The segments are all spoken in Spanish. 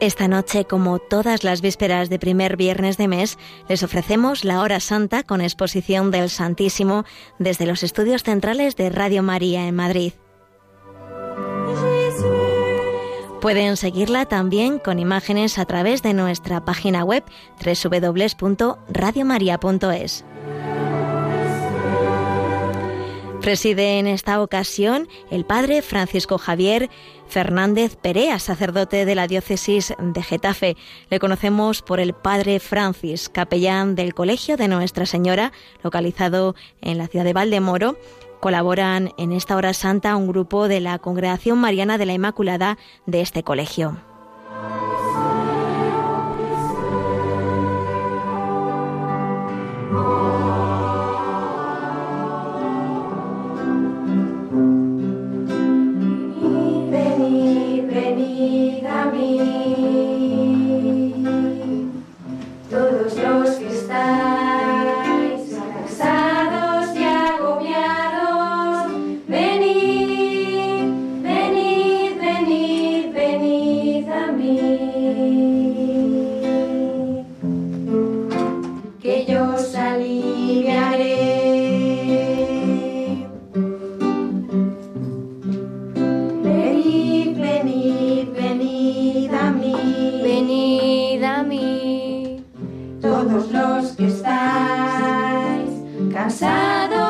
Esta noche, como todas las vísperas de primer viernes de mes, les ofrecemos la hora santa con exposición del Santísimo desde los estudios centrales de Radio María en Madrid. Pueden seguirla también con imágenes a través de nuestra página web www.radiomaria.es. Preside en esta ocasión el padre Francisco Javier Fernández Perea, sacerdote de la diócesis de Getafe. Le conocemos por el padre Francis, capellán del Colegio de Nuestra Señora, localizado en la ciudad de Valdemoro. Colaboran en esta hora santa un grupo de la Congregación Mariana de la Inmaculada de este colegio. Alabado sea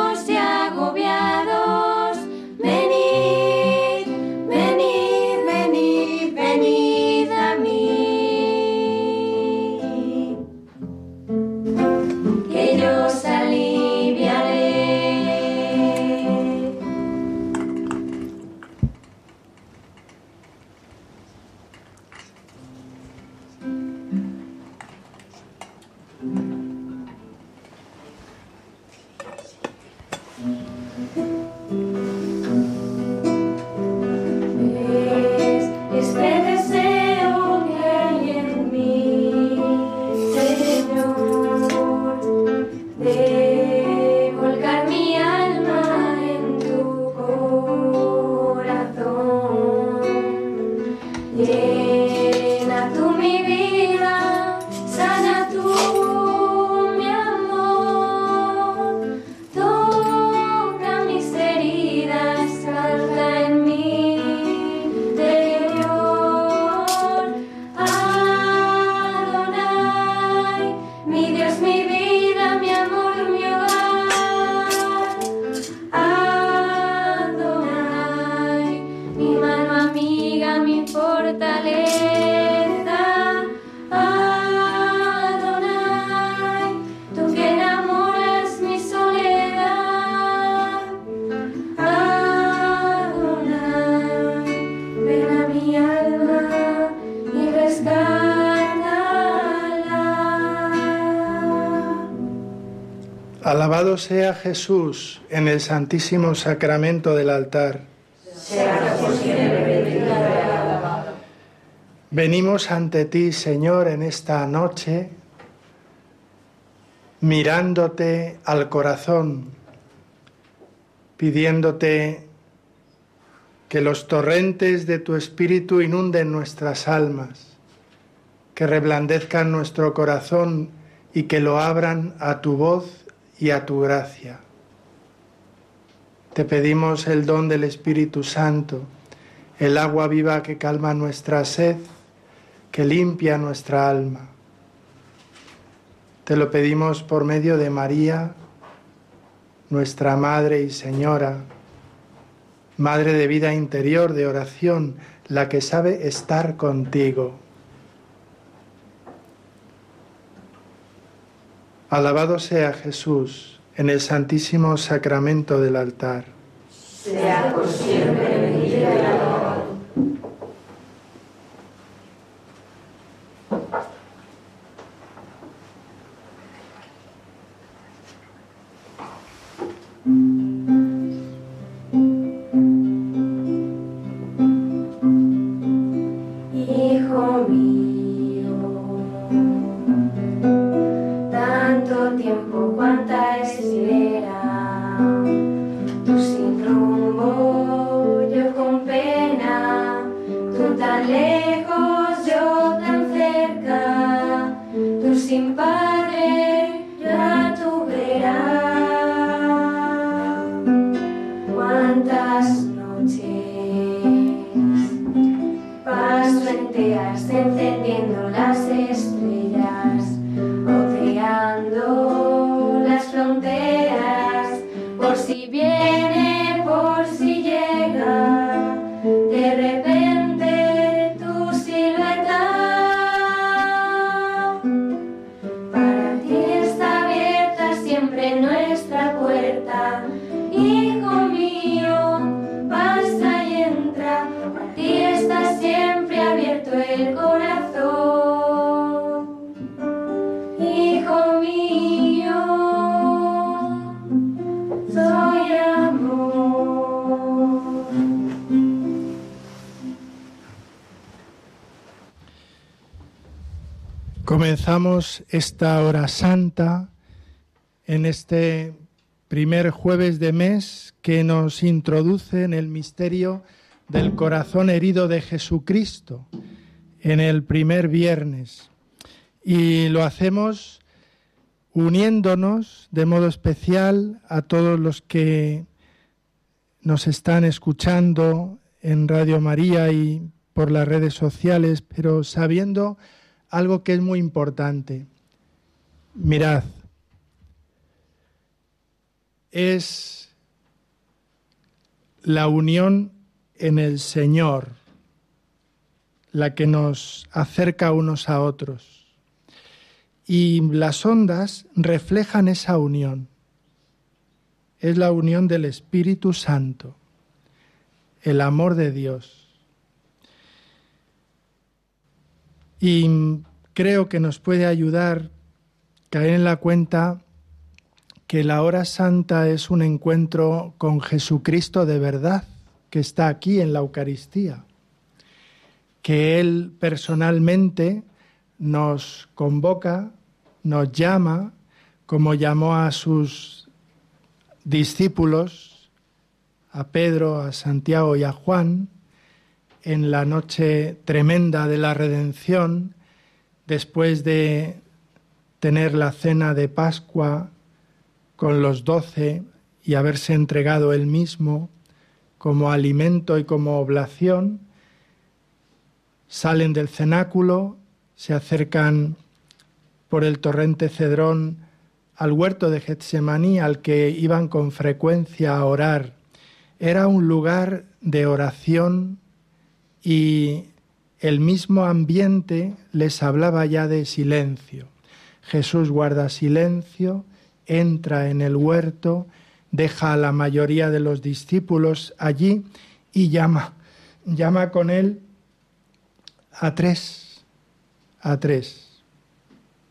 Jesús en el santísimo sacramento del altar. Venimos ante ti, Señor, en esta noche, mirándote al corazón, pidiéndote que los torrentes de tu espíritu inunden nuestras almas, que reblandezcan nuestro corazón y que lo abran a tu voz y a tu gracia. Te pedimos el don del Espíritu Santo, el agua viva que calma nuestra sed, que limpia nuestra alma. Te lo pedimos por medio de María, nuestra Madre y Señora, Madre de vida interior, de oración, la que sabe estar contigo. Alabado sea Jesús en el santísimo sacramento del altar. Sea por siempre Esta hora santa en este primer jueves de mes que nos introduce en el misterio del corazón herido de Jesucristo, en el primer viernes. Y lo hacemos uniéndonos de modo especial a todos los que nos están escuchando en Radio María y por las redes sociales, pero sabiendo algo que es muy importante. Mirad, es la unión en el Señor la que nos acerca unos a otros. Y las ondas reflejan esa unión. Es la unión del Espíritu Santo, el amor de Dios. Y creo que nos puede ayudar caer en la cuenta que la hora santa es un encuentro con Jesucristo de verdad, que está aquí en la Eucaristía, que Él personalmente nos convoca, nos llama, como llamó a sus discípulos, a Pedro, a Santiago y a Juan, en la noche tremenda de la redención, después de tener la cena de Pascua con los doce y haberse entregado él mismo como alimento y como oblación, salen del cenáculo, se acercan por el torrente Cedrón al huerto de Getsemaní al que iban con frecuencia a orar. Era un lugar de oración y el mismo ambiente les hablaba ya de silencio. Jesús guarda silencio, entra en el huerto, deja a la mayoría de los discípulos allí y llama, llama con él a tres, a tres.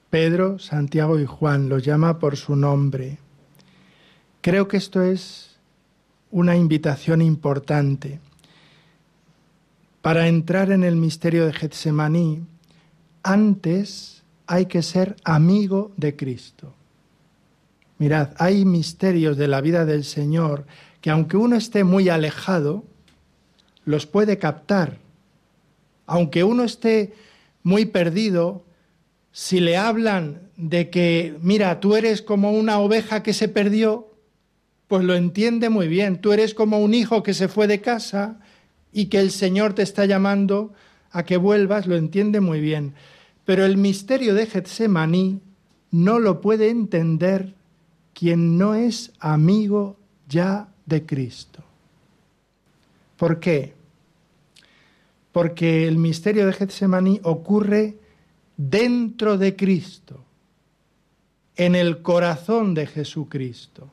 Pedro, Santiago y Juan los llama por su nombre. Creo que esto es una invitación importante. Para entrar en el misterio de Getsemaní, antes hay que ser amigo de Cristo. Mirad, hay misterios de la vida del Señor que aunque uno esté muy alejado, los puede captar. Aunque uno esté muy perdido, si le hablan de que, mira, tú eres como una oveja que se perdió, pues lo entiende muy bien. Tú eres como un hijo que se fue de casa y que el Señor te está llamando a que vuelvas, lo entiende muy bien. Pero el misterio de Getsemaní no lo puede entender quien no es amigo ya de Cristo. ¿Por qué? Porque el misterio de Getsemaní ocurre dentro de Cristo, en el corazón de Jesucristo.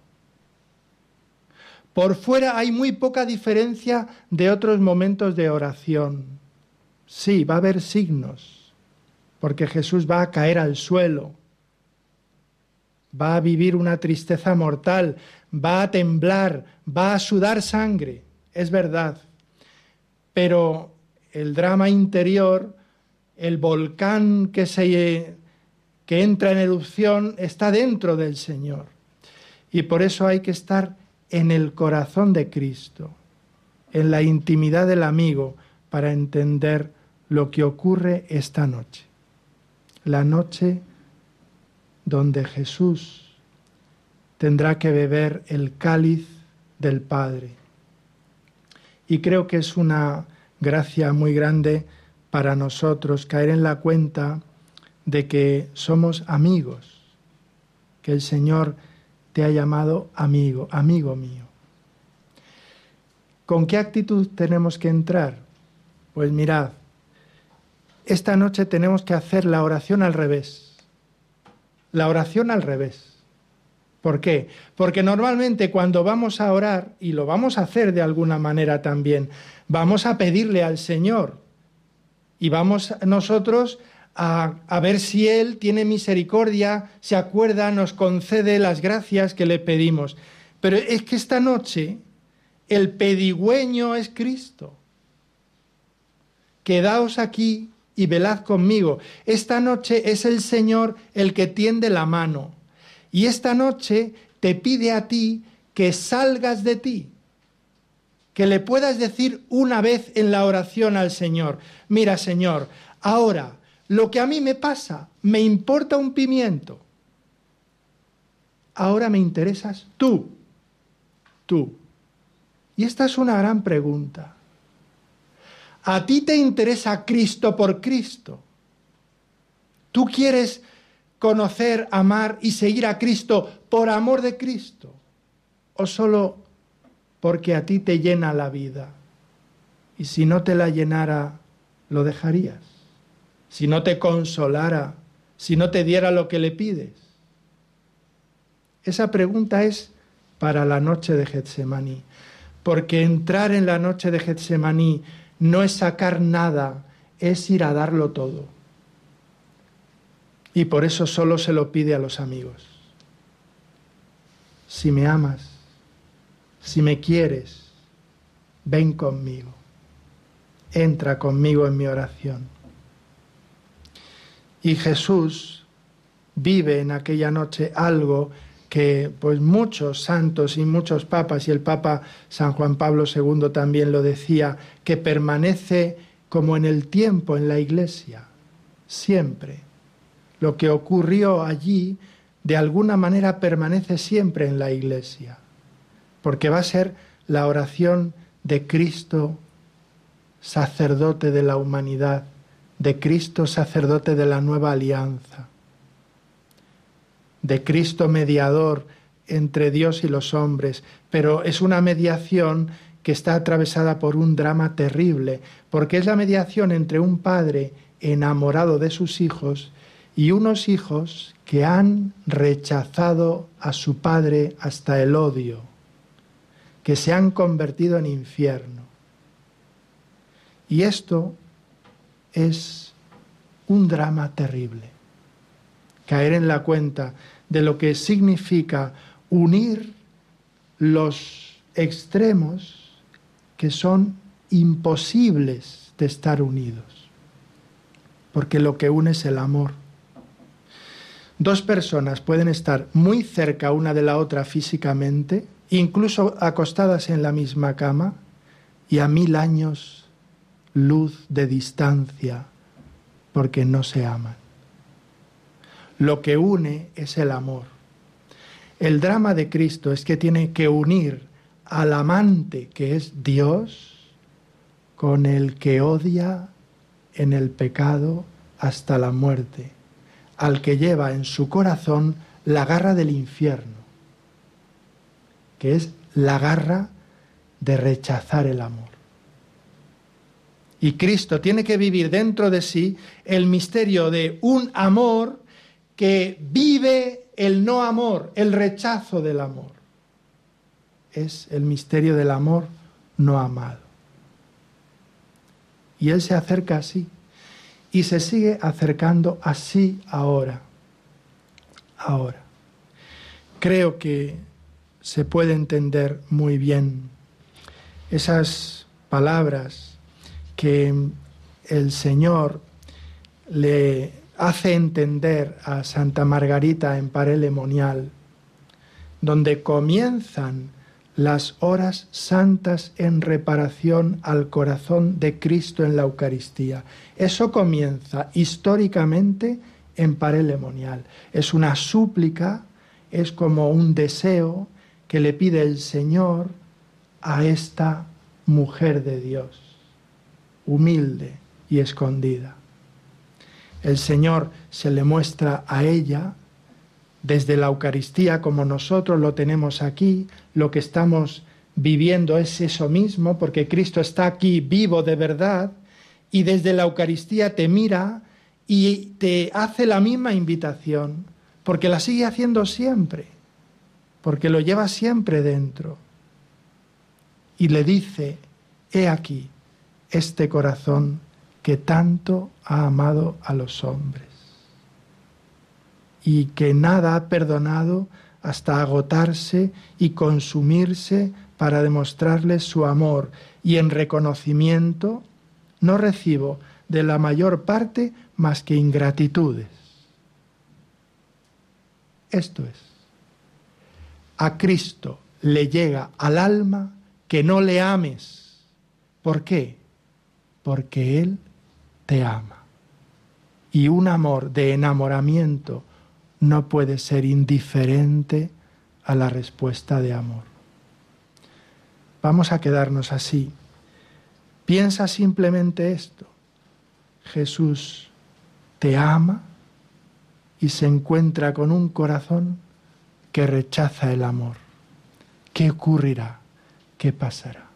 Por fuera hay muy poca diferencia de otros momentos de oración. Sí, va a haber signos, porque Jesús va a caer al suelo, va a vivir una tristeza mortal, va a temblar, va a sudar sangre, es verdad. Pero el drama interior, el volcán que, se, que entra en erupción, está dentro del Señor. Y por eso hay que estar en el corazón de Cristo, en la intimidad del amigo, para entender lo que ocurre esta noche. La noche donde Jesús tendrá que beber el cáliz del Padre. Y creo que es una gracia muy grande para nosotros caer en la cuenta de que somos amigos, que el Señor te ha llamado amigo, amigo mío. ¿Con qué actitud tenemos que entrar? Pues mirad, esta noche tenemos que hacer la oración al revés. La oración al revés. ¿Por qué? Porque normalmente cuando vamos a orar, y lo vamos a hacer de alguna manera también, vamos a pedirle al Señor y vamos nosotros a, ver si Él tiene misericordia, se acuerda, nos concede las gracias que le pedimos. Pero es que esta noche el pedigüeño es Cristo. Quedaos aquí y velad conmigo. Esta noche es el Señor el que tiende la mano. Y esta noche te pide a ti que salgas de ti, que le puedas decir una vez en la oración al Señor, mira Señor, ahora lo que a mí me pasa me importa un pimiento. Ahora me interesas tú, tú. Y esta es una gran pregunta. ¿A ti te interesa Cristo por Cristo? ¿Tú quieres conocer, amar y seguir a Cristo por amor de Cristo? ¿O solo porque a ti te llena la vida? Y si no te la llenara, ¿lo dejarías? Si no te consolara, si no te diera lo que le pides. Esa pregunta es para la noche de Getsemaní porque entrar en la noche de Getsemaní no es sacar nada, es ir a darlo todo. Y por eso solo se lo pide a los amigos. Si me amas, si me quieres, ven conmigo, entra conmigo en mi oración. Y Jesús vive en aquella noche algo que pues muchos santos y muchos papas, y el Papa San Juan Pablo II también lo decía, que permanece como en el tiempo en la iglesia, siempre. Lo que ocurrió allí, de alguna manera, permanece siempre en la iglesia, porque va a ser la oración de Cristo, sacerdote de la humanidad, de Cristo, sacerdote de la nueva alianza de Cristo mediador entre Dios y los hombres, pero es una mediación que está atravesada por un drama terrible, porque es la mediación entre un padre enamorado de sus hijos y unos hijos que han rechazado a su padre hasta el odio, que se han convertido en infierno. Y esto es un drama terrible. Caer en la cuenta de lo que significa unir los extremos que son imposibles de estar unidos, porque lo que une es el amor. Dos personas pueden estar muy cerca una de la otra físicamente, incluso acostadas en la misma cama, y a mil años luz de distancia, porque no se aman. Lo que une es el amor. El drama de Cristo es que tiene que unir al amante que es Dios con el que odia en el pecado hasta la muerte, al que lleva en su corazón la garra del infierno, que es la garra de rechazar el amor. Y Cristo tiene que vivir dentro de sí el misterio de un amor que vive el no amor, el rechazo del amor. Es el misterio del amor no amado. Y Él se acerca así y se sigue acercando así ahora. Ahora. Creo que se puede entender muy bien esas palabras que el Señor le hace entender a Santa Margarita en Parelemonial, donde comienzan las horas santas en reparación al corazón de Cristo en la Eucaristía. Eso comienza históricamente en Parelemonial. Es una súplica, es como un deseo que le pide el Señor a esta mujer de Dios, humilde y escondida el Señor se le muestra a ella desde la Eucaristía como nosotros lo tenemos aquí, lo que estamos viviendo es eso mismo, porque Cristo está aquí vivo de verdad, y desde la Eucaristía te mira y te hace la misma invitación, porque la sigue haciendo siempre, porque lo lleva siempre dentro. Y le dice, he aquí este corazón que tanto ha amado a los hombres y que nada ha perdonado hasta agotarse y consumirse para demostrarles su amor y en reconocimiento no recibo de la mayor parte más que ingratitudes. Esto es, a Cristo le llega al alma que no le ames. ¿Por qué? Porque Él te ama. Y un amor de enamoramiento no puede ser indiferente a la respuesta de amor. Vamos a quedarnos así. Piensa simplemente esto. Jesús te ama y se encuentra con un corazón que rechaza el amor. ¿Qué ocurrirá? ¿Qué pasará?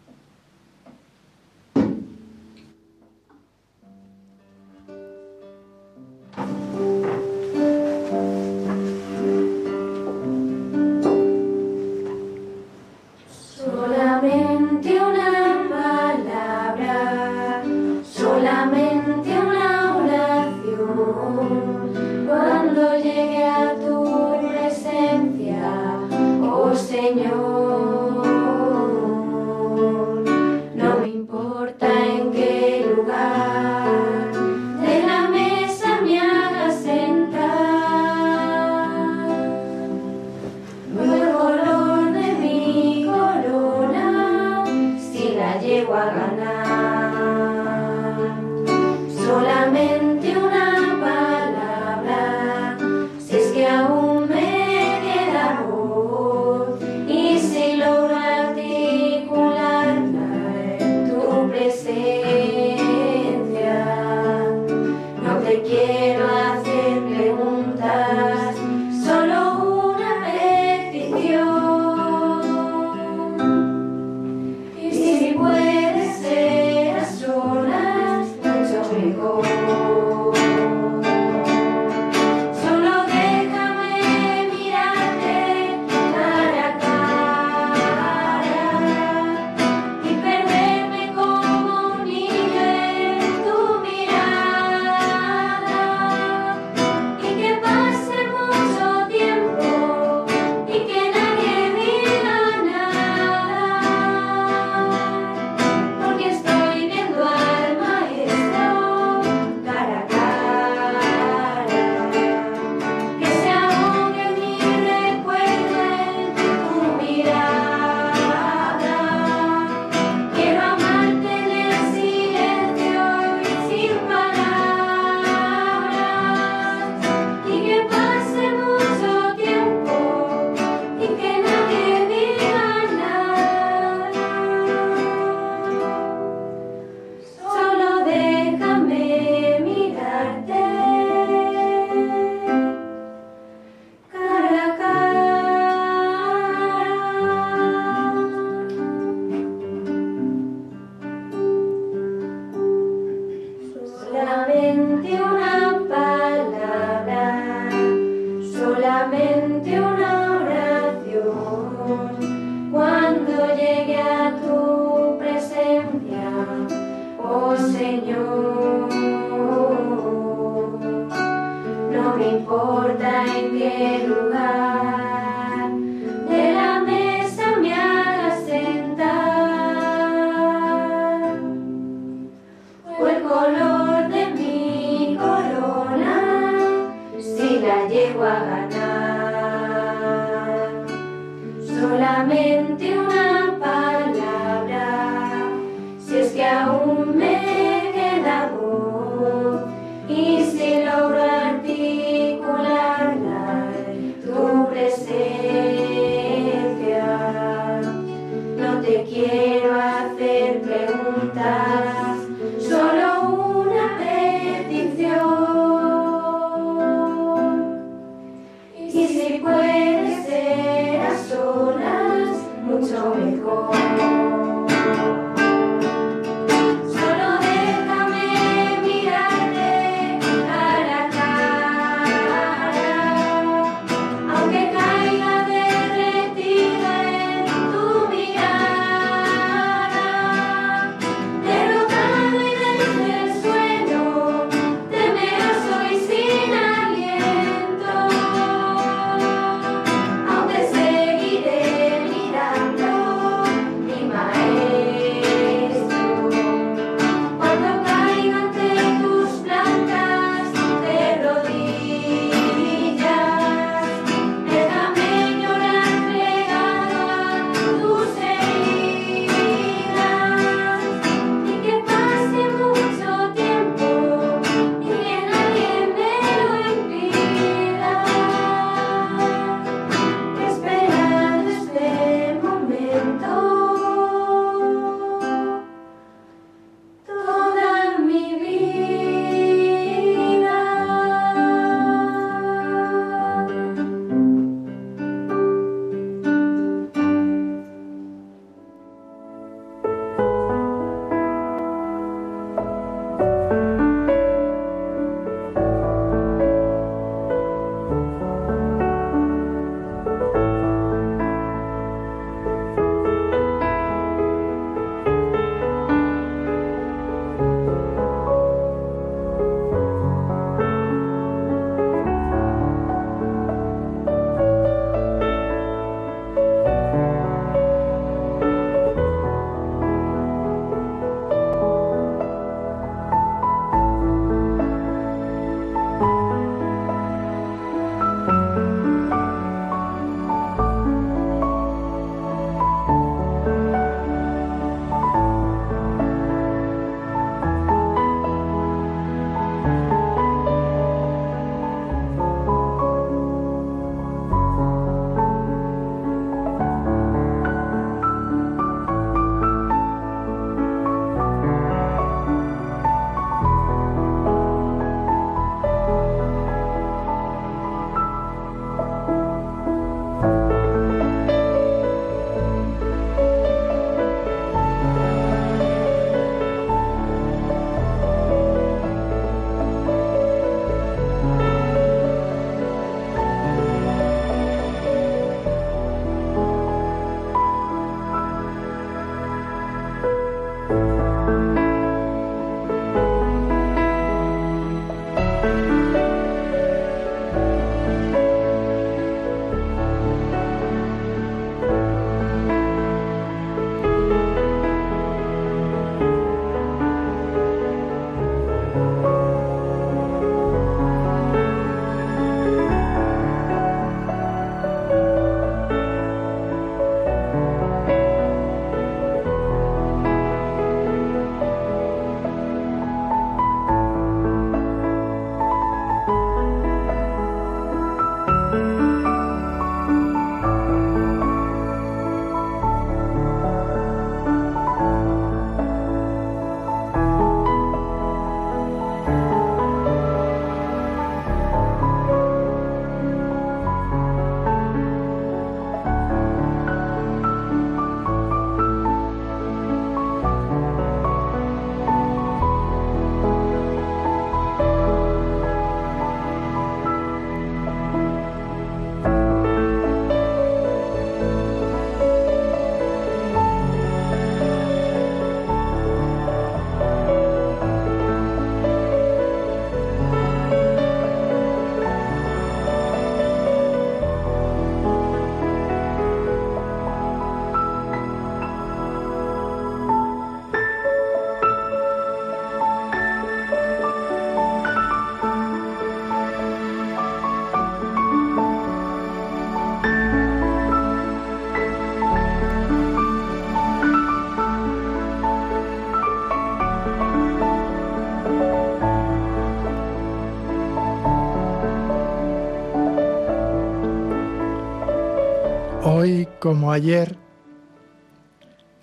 Como ayer,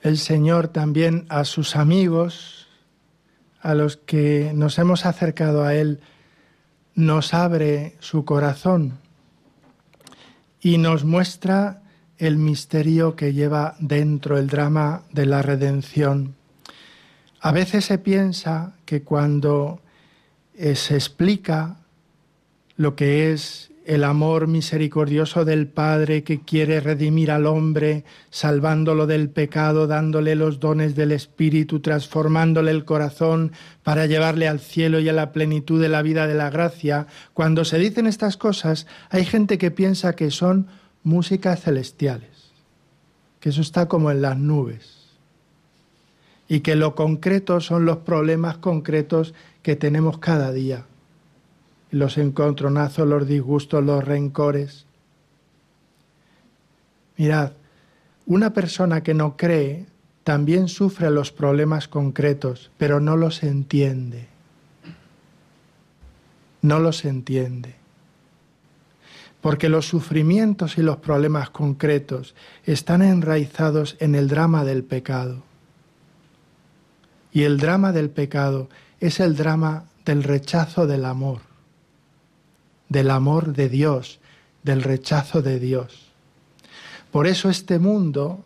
el Señor también a sus amigos, a los que nos hemos acercado a Él, nos abre su corazón y nos muestra el misterio que lleva dentro el drama de la redención. A veces se piensa que cuando eh, se explica lo que es el amor misericordioso del Padre que quiere redimir al hombre, salvándolo del pecado, dándole los dones del Espíritu, transformándole el corazón para llevarle al cielo y a la plenitud de la vida de la gracia. Cuando se dicen estas cosas, hay gente que piensa que son músicas celestiales, que eso está como en las nubes, y que lo concreto son los problemas concretos que tenemos cada día los encontronazos, los disgustos, los rencores. Mirad, una persona que no cree también sufre los problemas concretos, pero no los entiende. No los entiende. Porque los sufrimientos y los problemas concretos están enraizados en el drama del pecado. Y el drama del pecado es el drama del rechazo del amor del amor de Dios, del rechazo de Dios. Por eso este mundo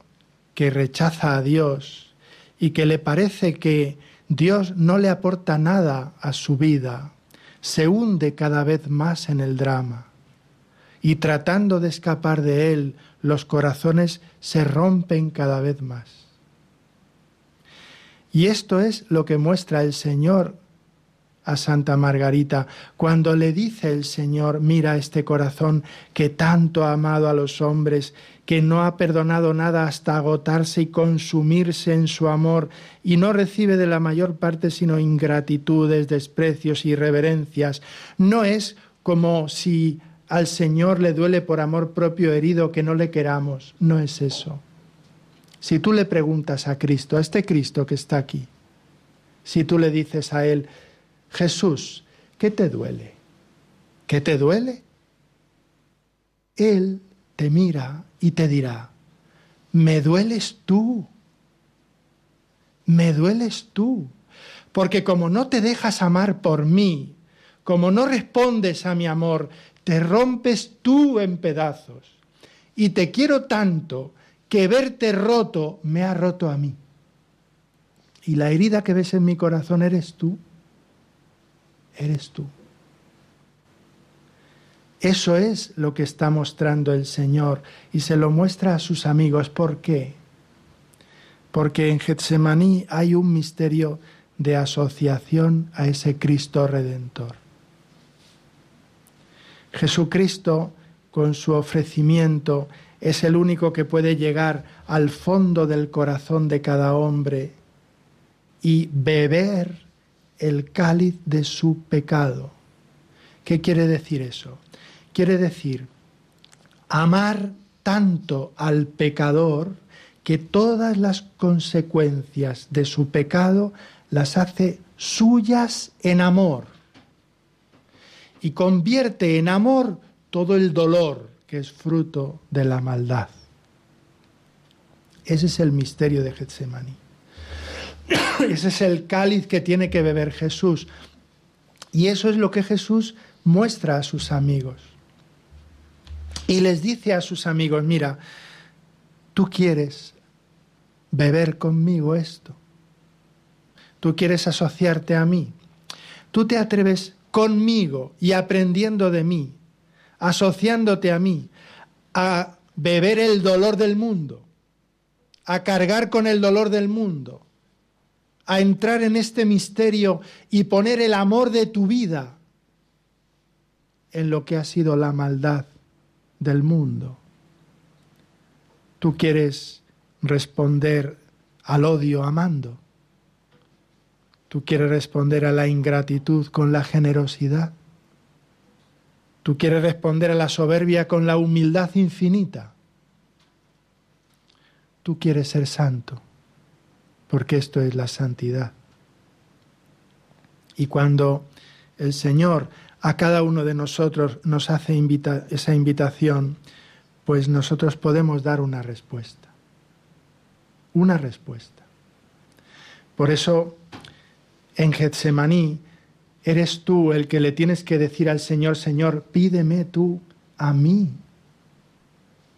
que rechaza a Dios y que le parece que Dios no le aporta nada a su vida, se hunde cada vez más en el drama y tratando de escapar de él, los corazones se rompen cada vez más. Y esto es lo que muestra el Señor a Santa Margarita cuando le dice el Señor, mira este corazón que tanto ha amado a los hombres, que no ha perdonado nada hasta agotarse y consumirse en su amor, y no recibe de la mayor parte sino ingratitudes, desprecios y reverencias. No es como si al Señor le duele por amor propio herido que no le queramos, no es eso. Si tú le preguntas a Cristo, a este Cristo que está aquí, si tú le dices a Él, Jesús, ¿qué te duele? ¿Qué te duele? Él te mira y te dirá, me dueles tú, me dueles tú, porque como no te dejas amar por mí, como no respondes a mi amor, te rompes tú en pedazos. Y te quiero tanto que verte roto me ha roto a mí. Y la herida que ves en mi corazón eres tú eres tú. Eso es lo que está mostrando el Señor y se lo muestra a sus amigos. ¿Por qué? Porque en Getsemaní hay un misterio de asociación a ese Cristo redentor. Jesucristo, con su ofrecimiento, es el único que puede llegar al fondo del corazón de cada hombre y beber el cáliz de su pecado. ¿Qué quiere decir eso? Quiere decir amar tanto al pecador que todas las consecuencias de su pecado las hace suyas en amor y convierte en amor todo el dolor que es fruto de la maldad. Ese es el misterio de Getsemaní. Ese es el cáliz que tiene que beber Jesús. Y eso es lo que Jesús muestra a sus amigos. Y les dice a sus amigos, mira, tú quieres beber conmigo esto. Tú quieres asociarte a mí. Tú te atreves conmigo y aprendiendo de mí, asociándote a mí, a beber el dolor del mundo, a cargar con el dolor del mundo, a entrar en este misterio y poner el amor de tu vida en lo que ha sido la maldad del mundo. Tú quieres responder al odio amando. Tú quieres responder a la ingratitud con la generosidad. Tú quieres responder a la soberbia con la humildad infinita. Tú quieres ser santo porque esto es la santidad. Y cuando el Señor a cada uno de nosotros nos hace esa invitación, pues nosotros podemos dar una respuesta. Una respuesta. Por eso, en Getsemaní, eres tú el que le tienes que decir al Señor, Señor, pídeme tú a mí.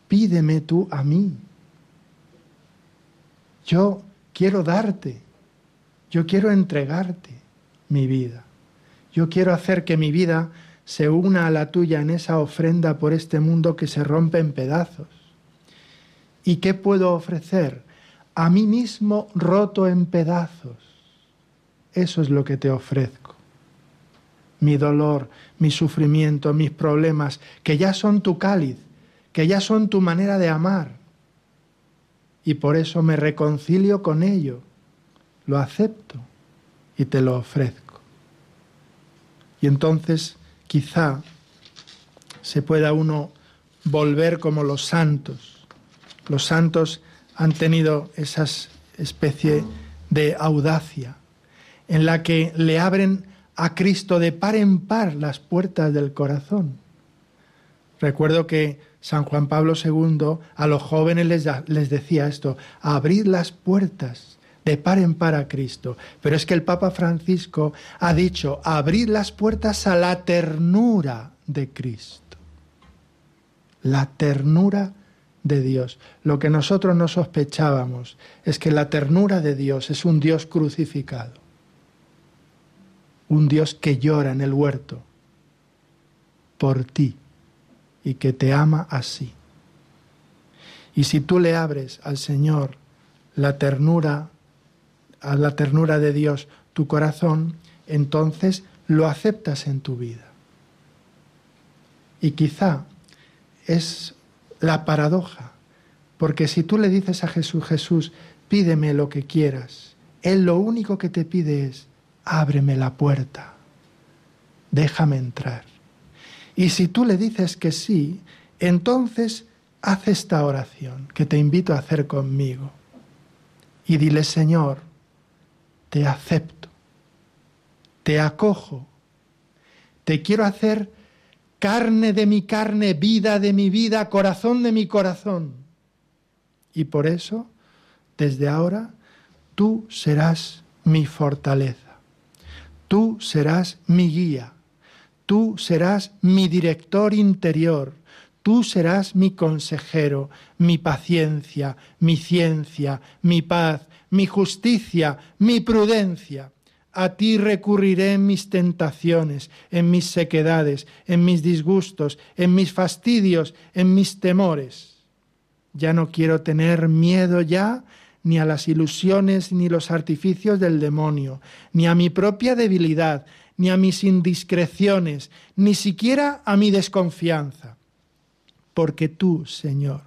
pídeme tú a mí. Yo quiero darte, yo quiero entregarte mi vida. Yo quiero hacer que mi vida se una a la tuya en esa ofrenda por este mundo que se rompe en pedazos. ¿Y qué puedo ofrecer? A mí mismo roto en pedazos. Eso es lo que te ofrezco. Mi dolor, mi sufrimiento, mis problemas, que ya son tu cáliz, que ya son tu manera de amar. Y por eso me reconcilio con ello, lo acepto y te lo ofrezco. Y entonces quizá se pueda uno volver como los santos. Los santos han tenido esa especie de audacia en la que le abren a Cristo de par en par las puertas del corazón. Recuerdo que San Juan Pablo II a los jóvenes les, decía esto, abrid las puertas de par en par a Cristo. Pero es que el Papa Francisco ha dicho, abrir las puertas a la ternura de Cristo. La ternura de Dios. Lo que nosotros no sospechábamos es que la ternura de Dios es un Dios crucificado. Un Dios que llora en el huerto por ti y que te ama así. Y si tú le abres al Señor la ternura a la ternura de Dios tu corazón, entonces lo aceptas en tu vida. Y quizá es la paradoja, porque si tú le dices a Jesús, Jesús, pídeme lo que quieras, Él lo único que te pide es, ábreme la puerta, déjame entrar. Y si tú le dices que sí, entonces haz esta oración que te invito a hacer conmigo. Y dile, Señor, te acepto, te acojo, te quiero hacer carne de mi carne, vida de mi vida, corazón de mi corazón. Y por eso, desde ahora, tú serás mi fortaleza, tú serás mi guía, tú serás mi director interior, tú serás mi consejero, mi paciencia, mi ciencia, mi paz, mi justicia, mi prudencia. A ti recurriré en mis tentaciones, en mis sequedades, en mis disgustos, en mis fastidios, en mis temores. Ya no quiero tener miedo ya ni a las ilusiones ni los artificios del demonio, ni a mi propia debilidad, ni a mis indiscreciones, ni siquiera a mi desconfianza. Porque tú, Señor,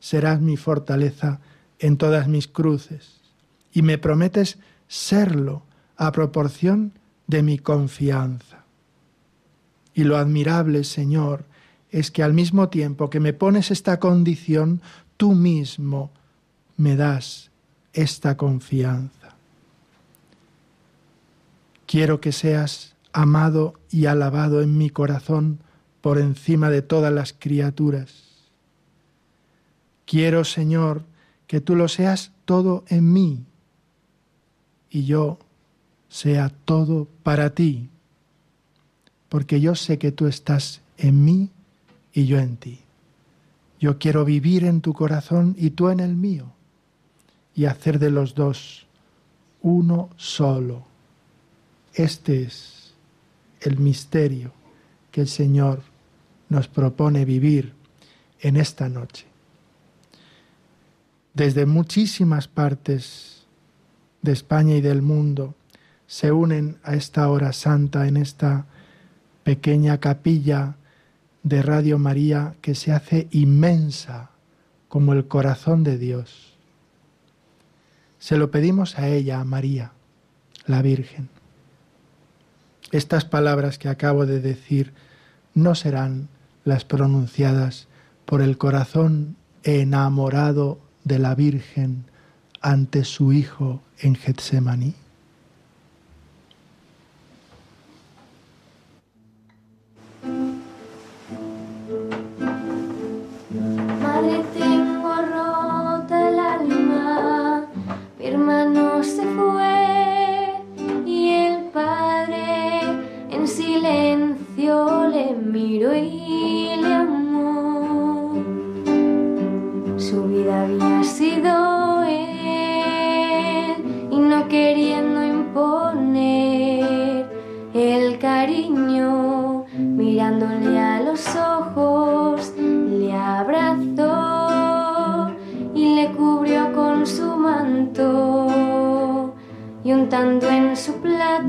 serás mi fortaleza en todas mis cruces y me prometes serlo a proporción de mi confianza. Y lo admirable, Señor, es que al mismo tiempo que me pones esta condición, tú mismo me das esta confianza. Quiero que seas amado y alabado en mi corazón por encima de todas las criaturas. Quiero, Señor, que tú lo seas todo en mí y yo sea todo para ti, porque yo sé que tú estás en mí y yo en ti. Yo quiero vivir en tu corazón y tú en el mío, y hacer de los dos uno solo. Este es el misterio que el Señor nos propone vivir en esta noche. Desde muchísimas partes de España y del mundo se unen a esta hora santa en esta pequeña capilla de Radio María que se hace inmensa como el corazón de Dios. Se lo pedimos a ella, a María, la Virgen. Estas palabras que acabo de decir no serán las pronunciadas por el corazón enamorado de la Virgen ante su Hijo en Getsemaní?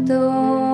Su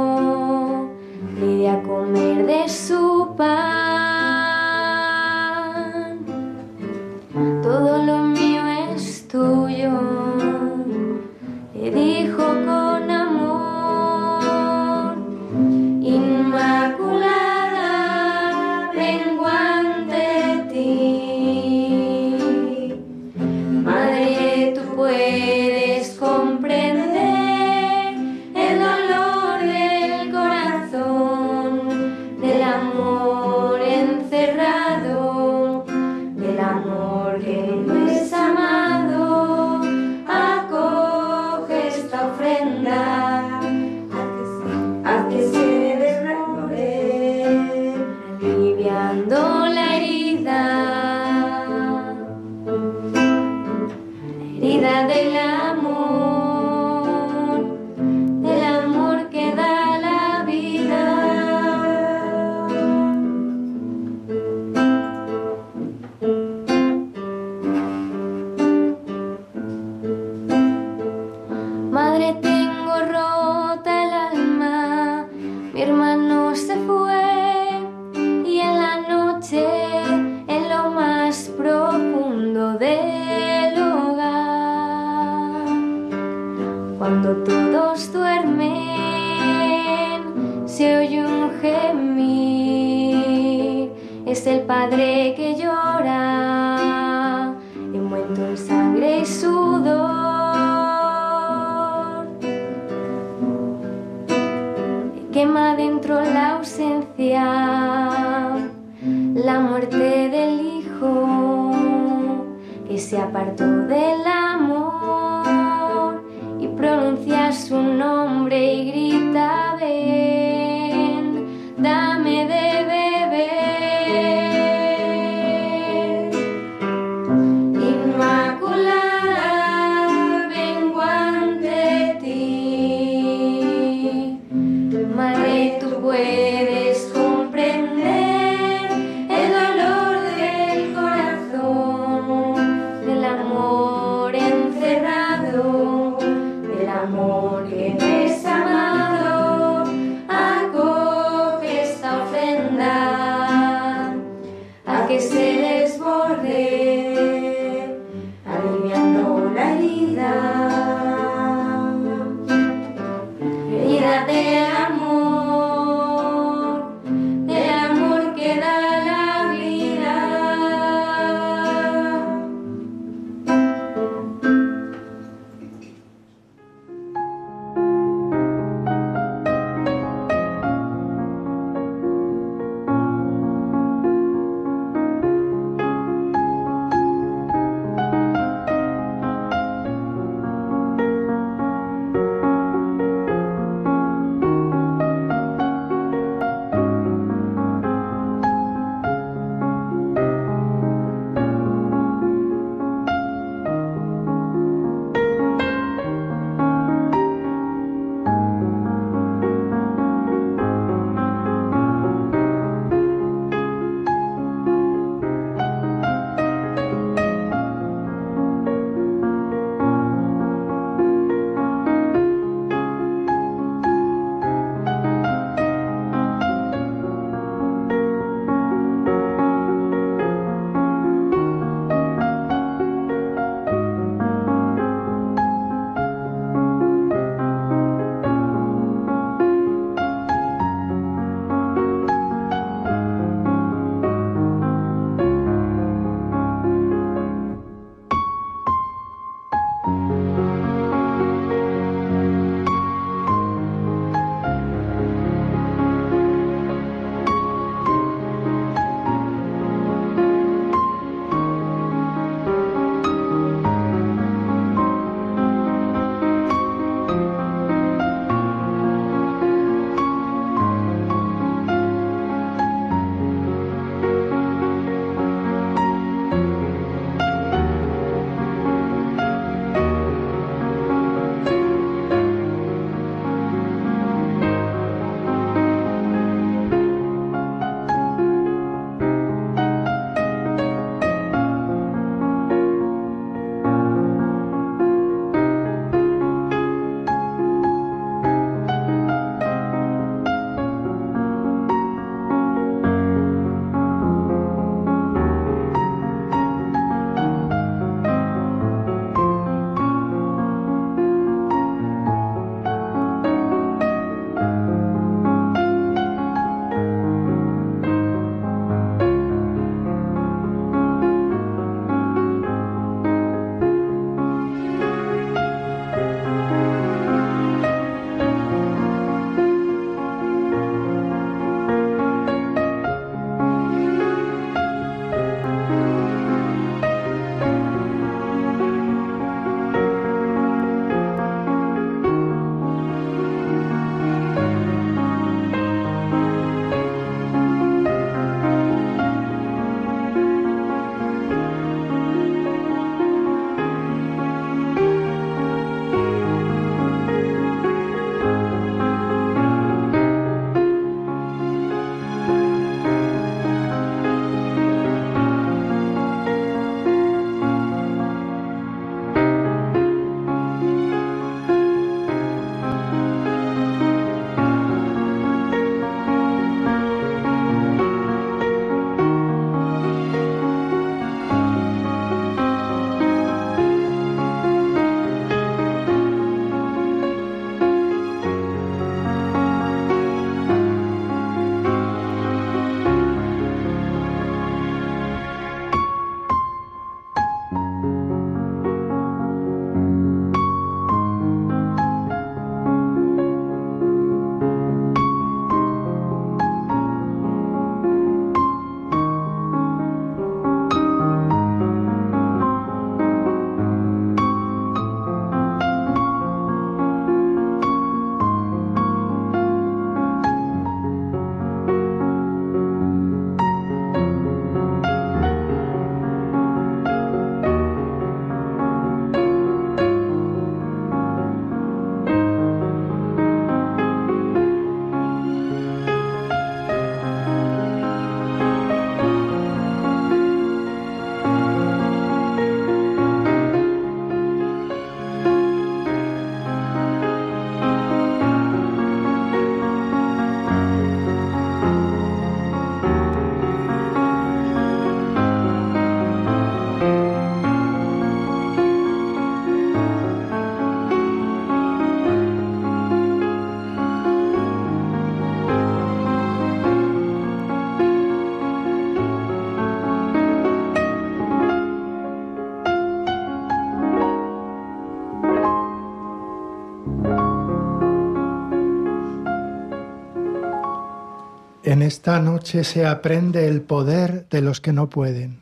En esta noche se aprende el poder de los que no pueden,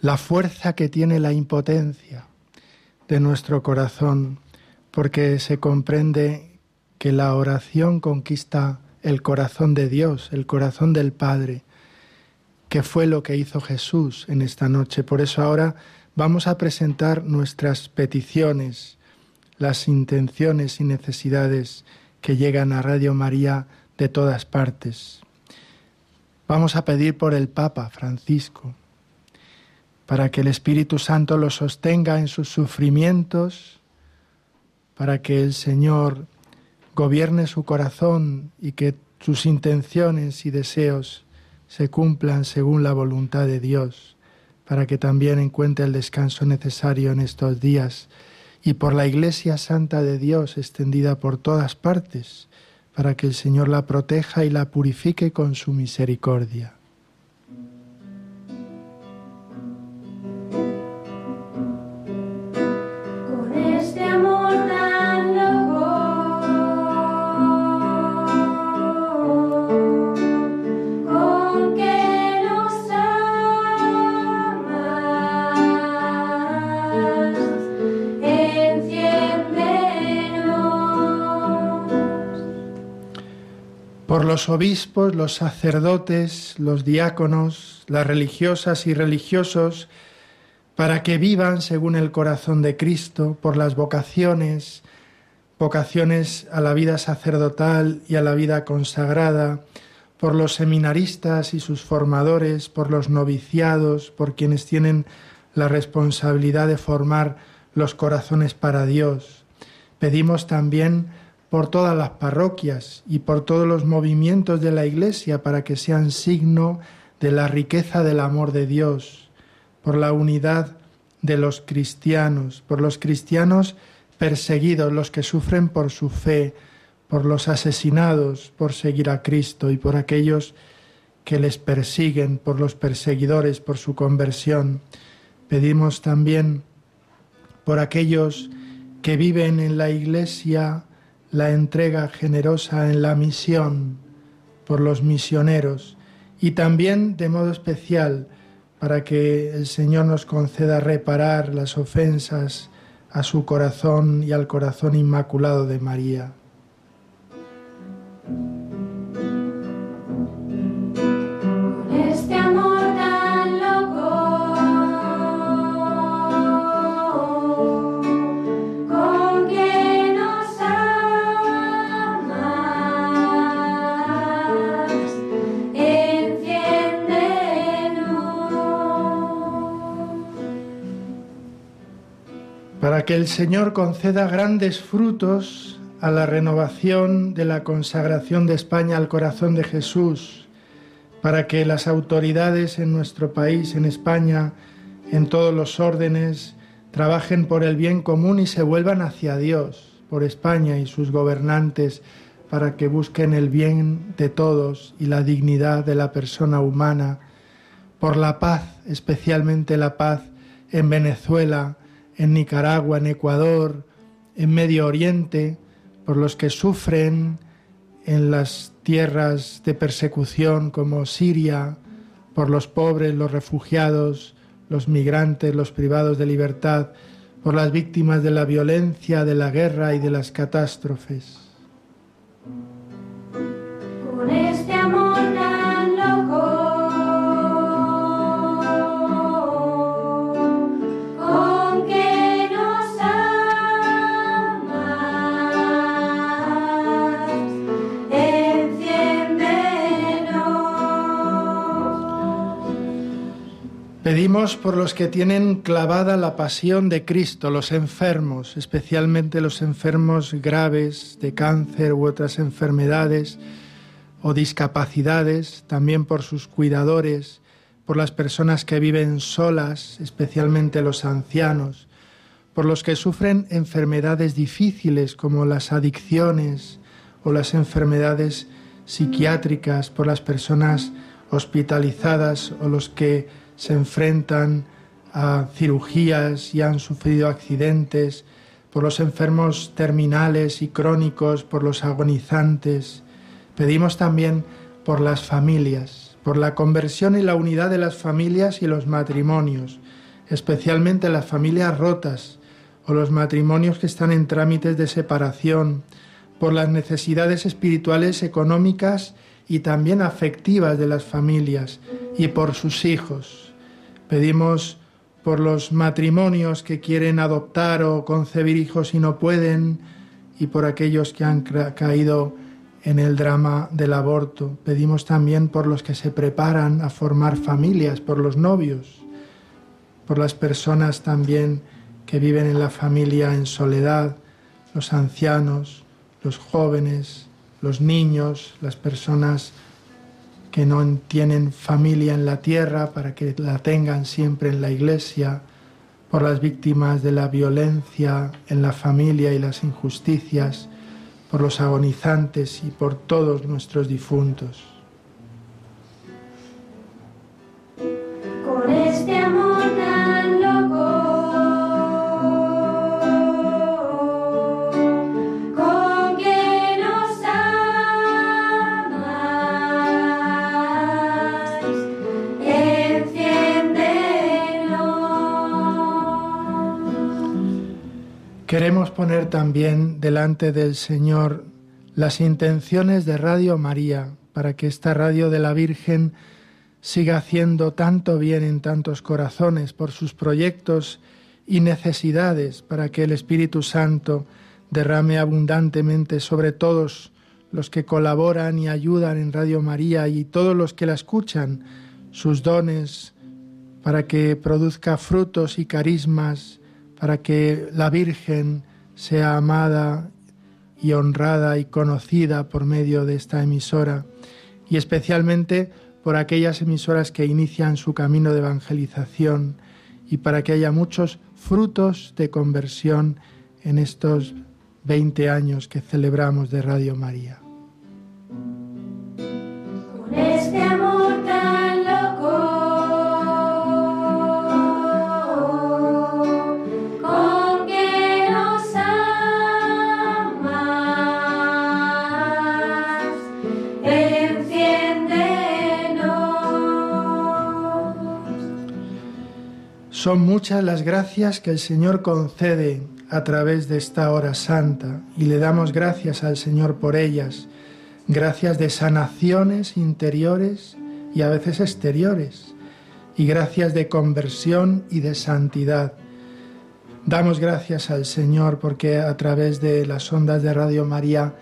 la fuerza que tiene la impotencia de nuestro corazón, porque se comprende que la oración conquista el corazón de Dios, el corazón del Padre, que fue lo que hizo Jesús en esta noche. Por eso ahora vamos a presentar nuestras peticiones, las intenciones y necesidades que llegan a Radio María de todas partes. Vamos a pedir por el Papa Francisco, para que el Espíritu Santo lo sostenga en sus sufrimientos, para que el Señor gobierne su corazón y que sus intenciones y deseos se cumplan según la voluntad de Dios, para que también encuentre el descanso necesario en estos días, y por la Iglesia Santa de Dios extendida por todas partes, para que el Señor la proteja y la purifique con su misericordia. Los obispos, los sacerdotes, los diáconos, las religiosas y religiosos, para que vivan según el corazón de Cristo, por las vocaciones, vocaciones a la vida sacerdotal y a la vida consagrada, por los seminaristas y sus formadores, por los noviciados, por quienes tienen la responsabilidad de formar los corazones para Dios. Pedimos también por todas las parroquias y por todos los movimientos de la Iglesia para que sean signo de la riqueza del amor de Dios, por la unidad de los cristianos, por los cristianos perseguidos, los que sufren por su fe, por los asesinados por seguir a Cristo y por aquellos que les persiguen, por los perseguidores, por su conversión. Pedimos también por aquellos que viven en la Iglesia la entrega generosa en la misión por los misioneros y también de modo especial para que el Señor nos conceda reparar las ofensas a su corazón y al corazón inmaculado de María. Que el Señor conceda grandes frutos a la renovación de la consagración de España al corazón de Jesús, para que las autoridades en nuestro país, en España, en todos los órdenes, trabajen por el bien común y se vuelvan hacia Dios, por España y sus gobernantes, para que busquen el bien de todos y la dignidad de la persona humana, por la paz, especialmente la paz en Venezuela, en Nicaragua, en Ecuador, en Medio Oriente, por los que sufren en las tierras de persecución como Siria, por los pobres, los refugiados, los migrantes, los privados de libertad, por las víctimas de la violencia, de la guerra y de las catástrofes. Pedimos por los que tienen clavada la pasión de Cristo, los enfermos, especialmente los enfermos graves de cáncer u otras enfermedades o discapacidades, también por sus cuidadores, por las personas que viven solas, especialmente los ancianos, por los que sufren enfermedades difíciles como las adicciones o las enfermedades psiquiátricas, por las personas hospitalizadas o los que se enfrentan a cirugías y han sufrido accidentes, por los enfermos terminales y crónicos, por los agonizantes. Pedimos también por las familias, por la conversión y la unidad de las familias y los matrimonios, especialmente las familias rotas o los matrimonios que están en trámites de separación, por las necesidades espirituales, económicas y también afectivas de las familias y por sus hijos. Pedimos por los matrimonios que quieren adoptar o concebir hijos y no pueden, y por aquellos que han caído en el drama del aborto. Pedimos también por los que se preparan a formar familias, por los novios, por las personas también que viven en la familia en soledad, los ancianos, los jóvenes, los niños, las personas que no tienen familia en la tierra para que la tengan siempre en la iglesia, por las víctimas de la violencia en la familia y las injusticias, por los agonizantes y por todos nuestros difuntos. Poner también delante del Señor las intenciones de Radio María para que esta radio de la Virgen siga haciendo tanto bien en tantos corazones por sus proyectos y necesidades para que el Espíritu Santo derrame abundantemente sobre todos los que colaboran y ayudan en Radio María y todos los que la escuchan sus dones para que produzca frutos y carismas para que la Virgen sea amada y honrada y conocida por medio de esta emisora y especialmente por aquellas emisoras que inician su camino de evangelización y para que haya muchos frutos de conversión en estos 20 años que celebramos de Radio María. Son muchas las gracias que el Señor concede a través de esta hora santa y le damos gracias al Señor por ellas, gracias de sanaciones interiores y a veces exteriores, y gracias de conversión y de santidad. Damos gracias al Señor porque a través de las ondas de Radio María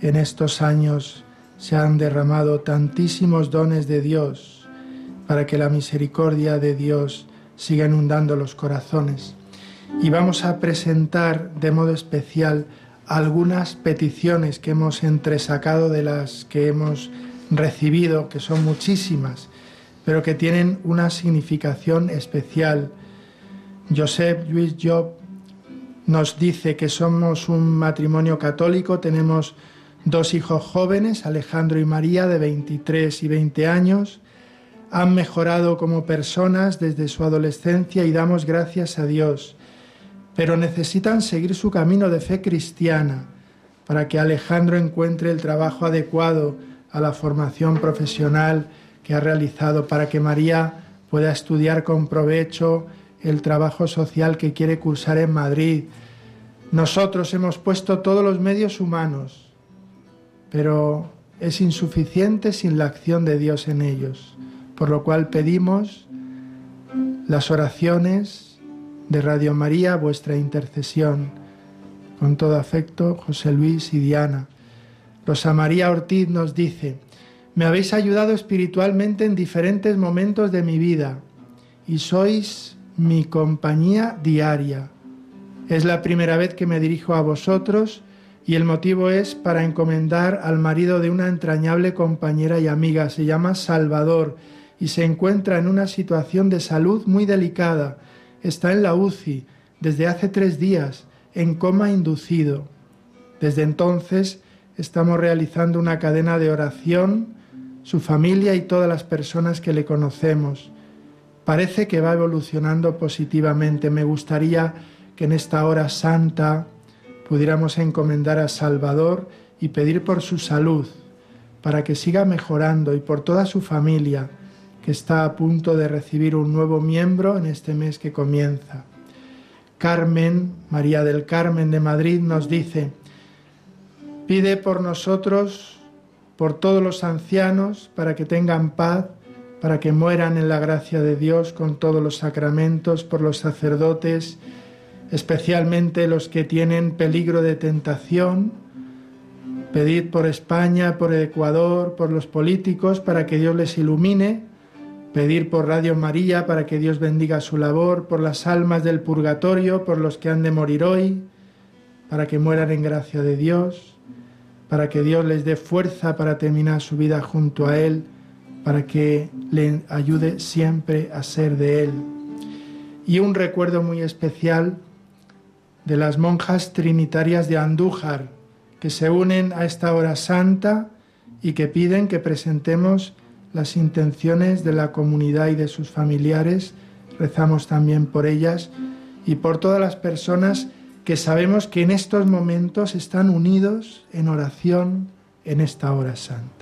en estos años se han derramado tantísimos dones de Dios para que la misericordia de Dios siga inundando los corazones. Y vamos a presentar de modo especial algunas peticiones que hemos entresacado de las que hemos recibido, que son muchísimas, pero que tienen una significación especial. Joseph Luis Job nos dice que somos un matrimonio católico, tenemos dos hijos jóvenes, Alejandro y María, de 23 y 20 años, han mejorado como personas desde su adolescencia y damos gracias a Dios, pero necesitan seguir su camino de fe cristiana para que Alejandro encuentre el trabajo adecuado a la formación profesional que ha realizado, para que María pueda estudiar con provecho el trabajo social que quiere cursar en Madrid. Nosotros hemos puesto todos los medios humanos, pero es insuficiente sin la acción de Dios en ellos por lo cual pedimos las oraciones de Radio María, vuestra intercesión. Con todo afecto, José Luis y Diana. Rosa María Ortiz nos dice, me habéis ayudado espiritualmente en diferentes momentos de mi vida y sois mi compañía diaria. Es la primera vez que me dirijo a vosotros y el motivo es para encomendar al marido de una entrañable compañera y amiga. Se llama Salvador y se encuentra en una situación de salud muy delicada. Está en la UCI desde hace tres días, en coma inducido. Desde entonces estamos realizando una cadena de oración, su familia y todas las personas que le conocemos. Parece que va evolucionando positivamente. Me gustaría que en esta hora santa pudiéramos encomendar a Salvador y pedir por su salud, para que siga mejorando y por toda su familia que está a punto de recibir un nuevo miembro en este mes que comienza. Carmen, María del Carmen de Madrid, nos dice, pide por nosotros, por todos los ancianos, para que tengan paz, para que mueran en la gracia de Dios con todos los sacramentos, por los sacerdotes, especialmente los que tienen peligro de tentación. Pedid por España, por Ecuador, por los políticos, para que Dios les ilumine pedir por Radio María para que Dios bendiga su labor, por las almas del purgatorio, por los que han de morir hoy, para que mueran en gracia de Dios, para que Dios les dé fuerza para terminar su vida junto a Él, para que le ayude siempre a ser de Él. Y un recuerdo muy especial de las monjas trinitarias de Andújar, que se unen a esta hora santa y que piden que presentemos las intenciones de la comunidad y de sus familiares. Rezamos también por ellas y por todas las personas que sabemos que en estos momentos están unidos en oración en esta hora santa.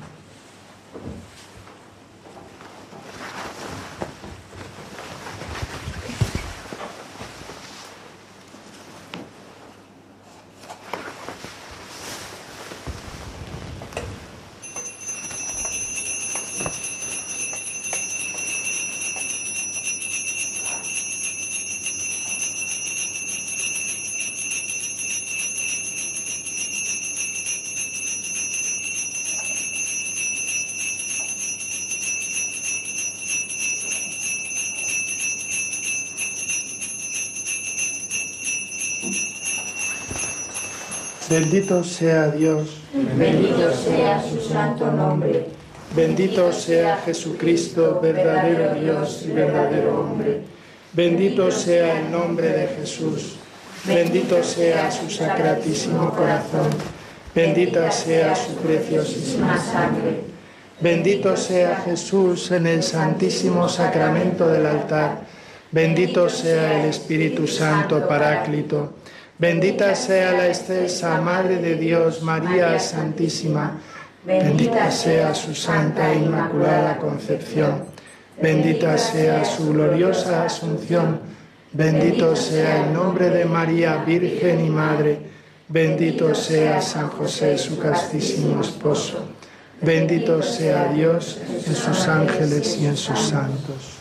Bendito sea Dios. Bendito sea su santo nombre. Bendito sea Jesucristo, verdadero Dios y verdadero hombre. Bendito sea el nombre de Jesús. Bendito sea su sacratísimo corazón. Bendita sea su preciosísima sangre. Bendito sea Jesús en el santísimo sacramento del altar. Bendito sea el Espíritu Santo Paráclito. Bendita sea la excelsa Madre de Dios, María Santísima. Bendita sea su santa e inmaculada concepción. bendita sea su gloriosa asunción, bendito sea el nombre de María, Virgen y Madre, bendito sea San José, su castísimo esposo, bendito sea Dios en sus ángeles y en sus santos.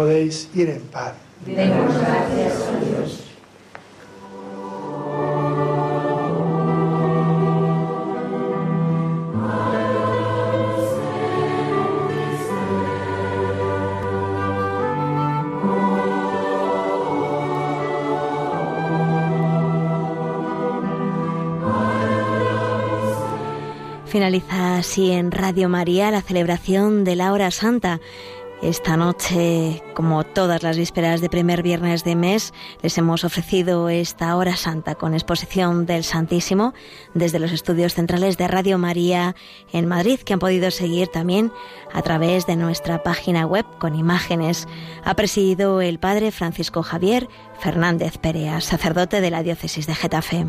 Podéis ir en paz. Demos gracias a Dios. Finaliza así en Radio María la celebración de la hora santa. Esta noche, como todas las vísperas de primer viernes de mes, les hemos ofrecido esta hora santa con exposición del Santísimo desde los estudios centrales de Radio María en Madrid, que han podido seguir también a través de nuestra página web con imágenes. Ha presidido el padre Francisco Javier Fernández Perea, sacerdote de la diócesis de Getafe.